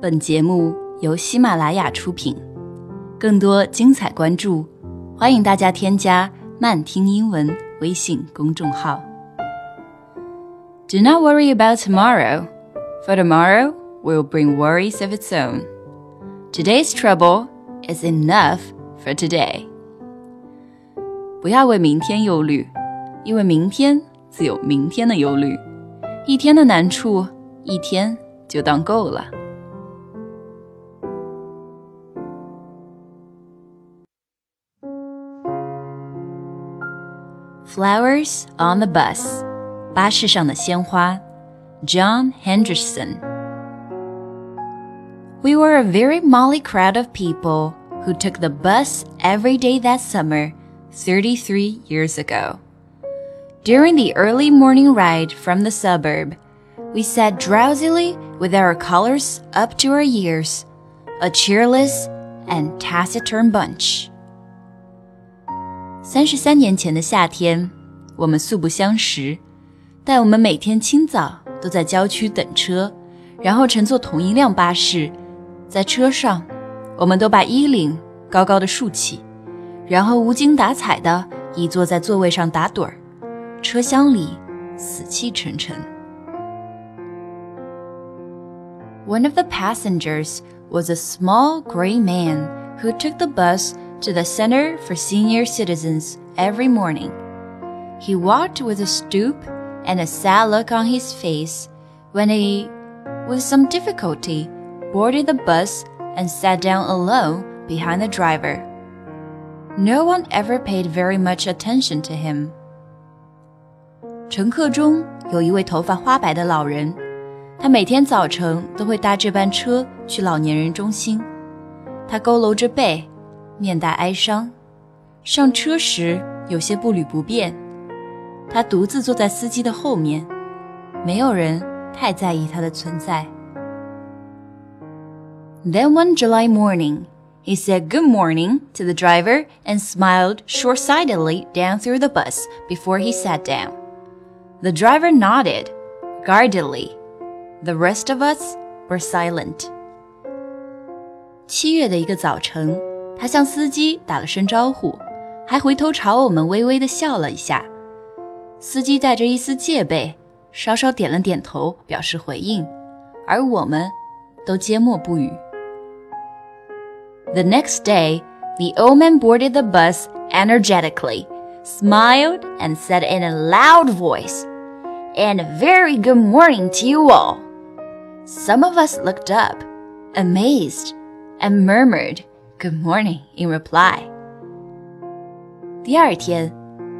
本节目由喜马拉雅出品，更多精彩关注，欢迎大家添加“慢听英文”微信公众号。Do not worry about tomorrow, for tomorrow will bring worries of its own. Today's trouble is enough for today. 不要为明天忧虑，因为明天自有明天的忧虑。一天的难处，一天就当够了。Flowers on the bus，巴士上的鲜花。John Henderson. We were a very motley crowd of people who took the bus every day that summer, 33 years ago. During the early morning ride from the suburb, we sat drowsily with our collars up to our ears, a cheerless and taciturn bunch. 三十三年前的夏天，我们素不相识，但我们每天清早都在郊区等车，然后乘坐同一辆巴士。在车上，我们都把衣领高高的竖起，然后无精打采的倚坐在座位上打盹儿。车厢里死气沉沉。One of the passengers was a small gray man who took the bus to the Center for Senior Citizens every morning. He walked with a stoop and a sad look on his face when he, with some difficulty, boarded the bus and sat down alone behind the driver. No one ever paid very much attention to him. 乘客中有一位头发花白的老人，他每天早晨都会搭这班车去老年人中心。他佝偻着背， 面带哀伤，上车时有些步履不便。他独自坐在司机的后面，没有人太在意他的存在。Then one July morning, he said good morning to the driver and smiled short-sightedly down through the bus before he sat down. The driver nodded guardedly. The rest of us were silent. 七月的一个早晨， 他向司机打了声招呼，还回头朝我们微微的笑了一下。司机带着一丝戒备，稍稍点了点头，表示回应，而我们都缄默不语。the next day, the old man boarded the bus energetically, smiled, and said in a loud voice, And a very good morning to you all. Some of us looked up, amazed, and murmured, Good morning in reply. 第二天，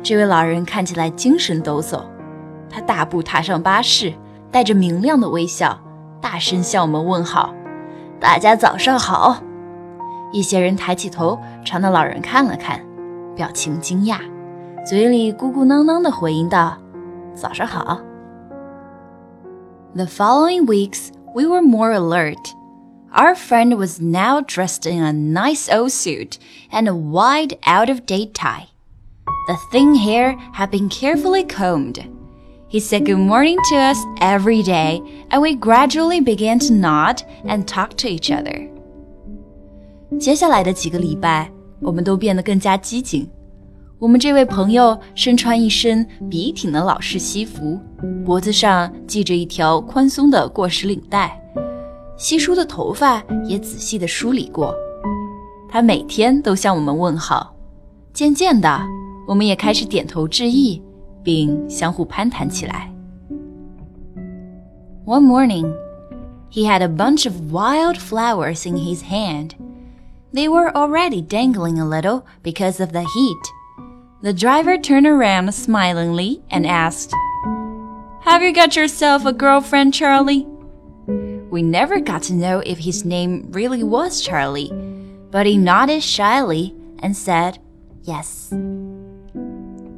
这位老人看起来精神抖擞，他大步踏上巴士，带着明亮的微笑，大声向我们问好：“大家早上好。”一些人抬起头朝那老人看了看，表情惊讶，嘴里咕咕囔囔地回应道：“早上好。” The following weeks, we were more alert. Our friend was now dressed in a nice old suit and a wide, out of date tie. The thin hair had been carefully combed. He said good morning to us every day, and we gradually began to nod and talk to each other. 接下来的几个礼拜，我们都变得更加机警。我们这位朋友身穿一身笔挺的老式西服，脖子上系着一条宽松的过时领带， 稀疏的头发也仔细地梳理过。他每天都向我们问好。渐渐的，我们也开始点头致意，并相互攀谈起来。One morning, he had a bunch of wild flowers in his hand. They were already dangling a little because of the heat. The driver turned around smilingly and asked, Have you got yourself a girlfriend, Charlie? We never got to know if his name really was Charlie, but he nodded shyly and said, Yes.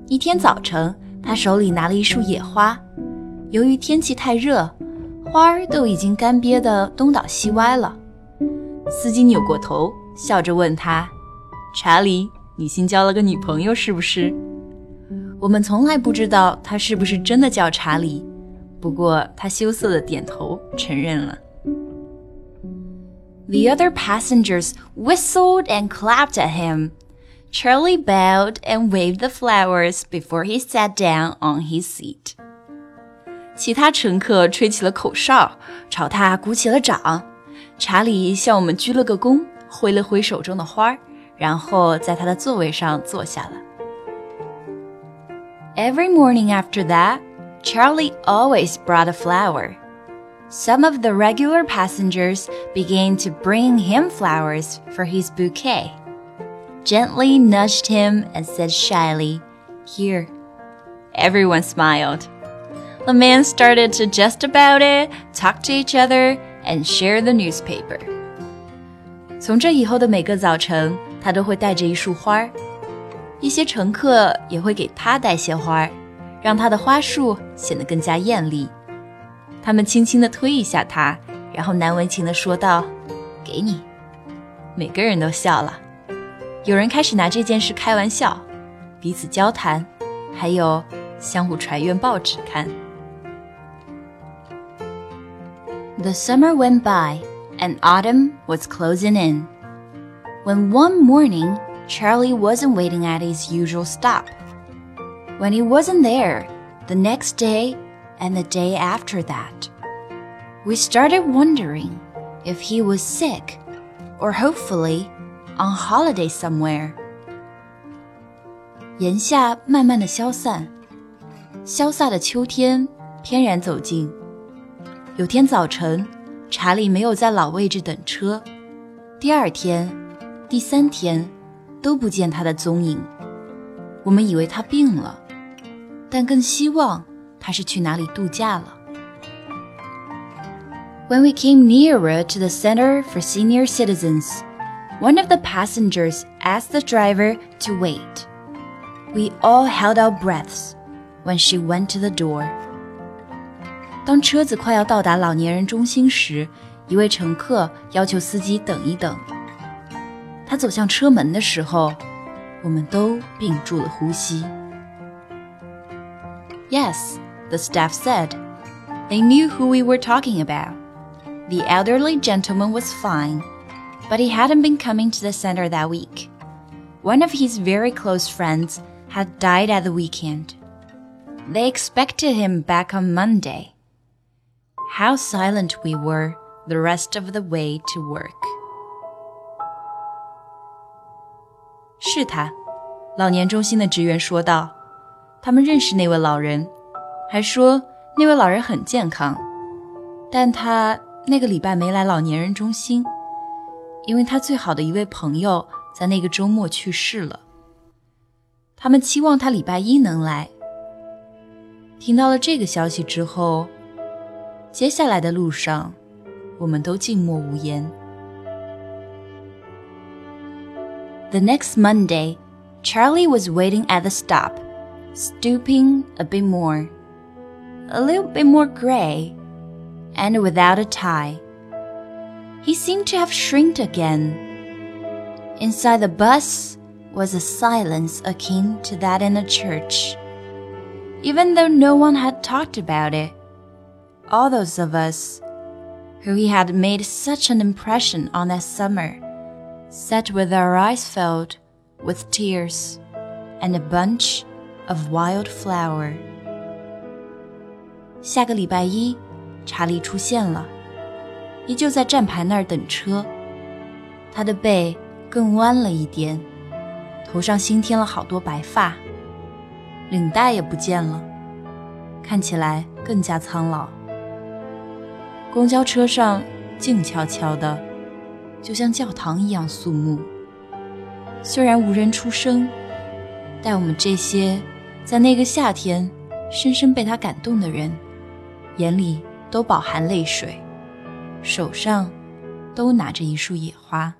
一天早晨，他手里拿了一束野花。由于天气太热，花儿都已经干瘪的东倒西歪了。司机扭过头，笑着问他：“查理，你新交了个女朋友是不是？”我们从来不知道他是不是真的叫查理， 不过他羞涩的点头承认了。 The other passengers whistled and clapped at him. Charlie bowed and waved the flowers before he sat down on his seat. 其他乘客吹起了口哨，朝他鼓起了掌。查理向我们鞠了个躬，挥了挥手中的花，然后在他的座位上坐下了。Every morning after that, Charlie always brought a flower. Some of the regular passengers began to bring him flowers for his bouquet. Gently nudged him and said shyly, Here. Everyone smiled. The men started to jest about it, talk to each other, and share the newspaper. 从这以后的每个早晨，他都会带着一束花，一些乘客也会给他带些花， 让他的花束显得更加艳丽。他们轻轻地推一下他，然后难为情地说道：“给你。”每个人都笑了。有人开始拿这件事开玩笑，彼此交谈，还有相互传阅报纸看。The summer went by, and autumn was closing in. When one morning, Charlie wasn't waiting at his usual stop. When he wasn't there, the next day and the day after that. We started wondering if he was sick or hopefully on holiday somewhere. 炎夏慢慢的消散，潇洒的秋天翩然走近。有天早晨，查理没有在老位置等车。第二天、第三天都不见他的踪影。 我们以为他病了，但更希望他是去哪里度假了。When we came nearer to the Center for Senior Citizens, one of the passengers asked the driver to wait. We all held our breaths when she went to the door. 当车子快要到达老年人中心时，一位乘客要求司机等一等。他走向车门的时候， 我们都屏住了呼吸。Yes, the staff said. They knew who we were talking about. The elderly gentleman was fine, but he hadn't been coming to the center that week. One of his very close friends had died at the weekend. They expected him back on Monday. How silent we were the rest of the way to work. 是他，老年中心的职员说道。他们认识那位老人，还说那位老人很健康，但他那个礼拜没来老年人中心，因为他最好的一位朋友在那个周末去世了。他们期望他礼拜一能来。听到了这个消息之后，接下来的路上，我们都静默无言。The next Monday, Charlie was waiting at the stop stooping a bit more, a little bit more gray, and without a tie. He seemed to have shrinked again. Inside the bus was a silence akin to that in a church. Even though no one had talked about it, all those of us who he had made such an impression on that summer sat with our eyes filled with tears and a bunch of wildflower。下个礼拜一，查理出现了，依旧在站牌那儿等车。他的背更弯了一点，头上新添了好多白发，领带也不见了，看起来更加苍老。公交车上静悄悄的，就像教堂一样肃穆。虽然无人出声，但我们这些。在那个夏天，深深被他感动的人，眼里都饱含泪水，手上都拿着一束野花。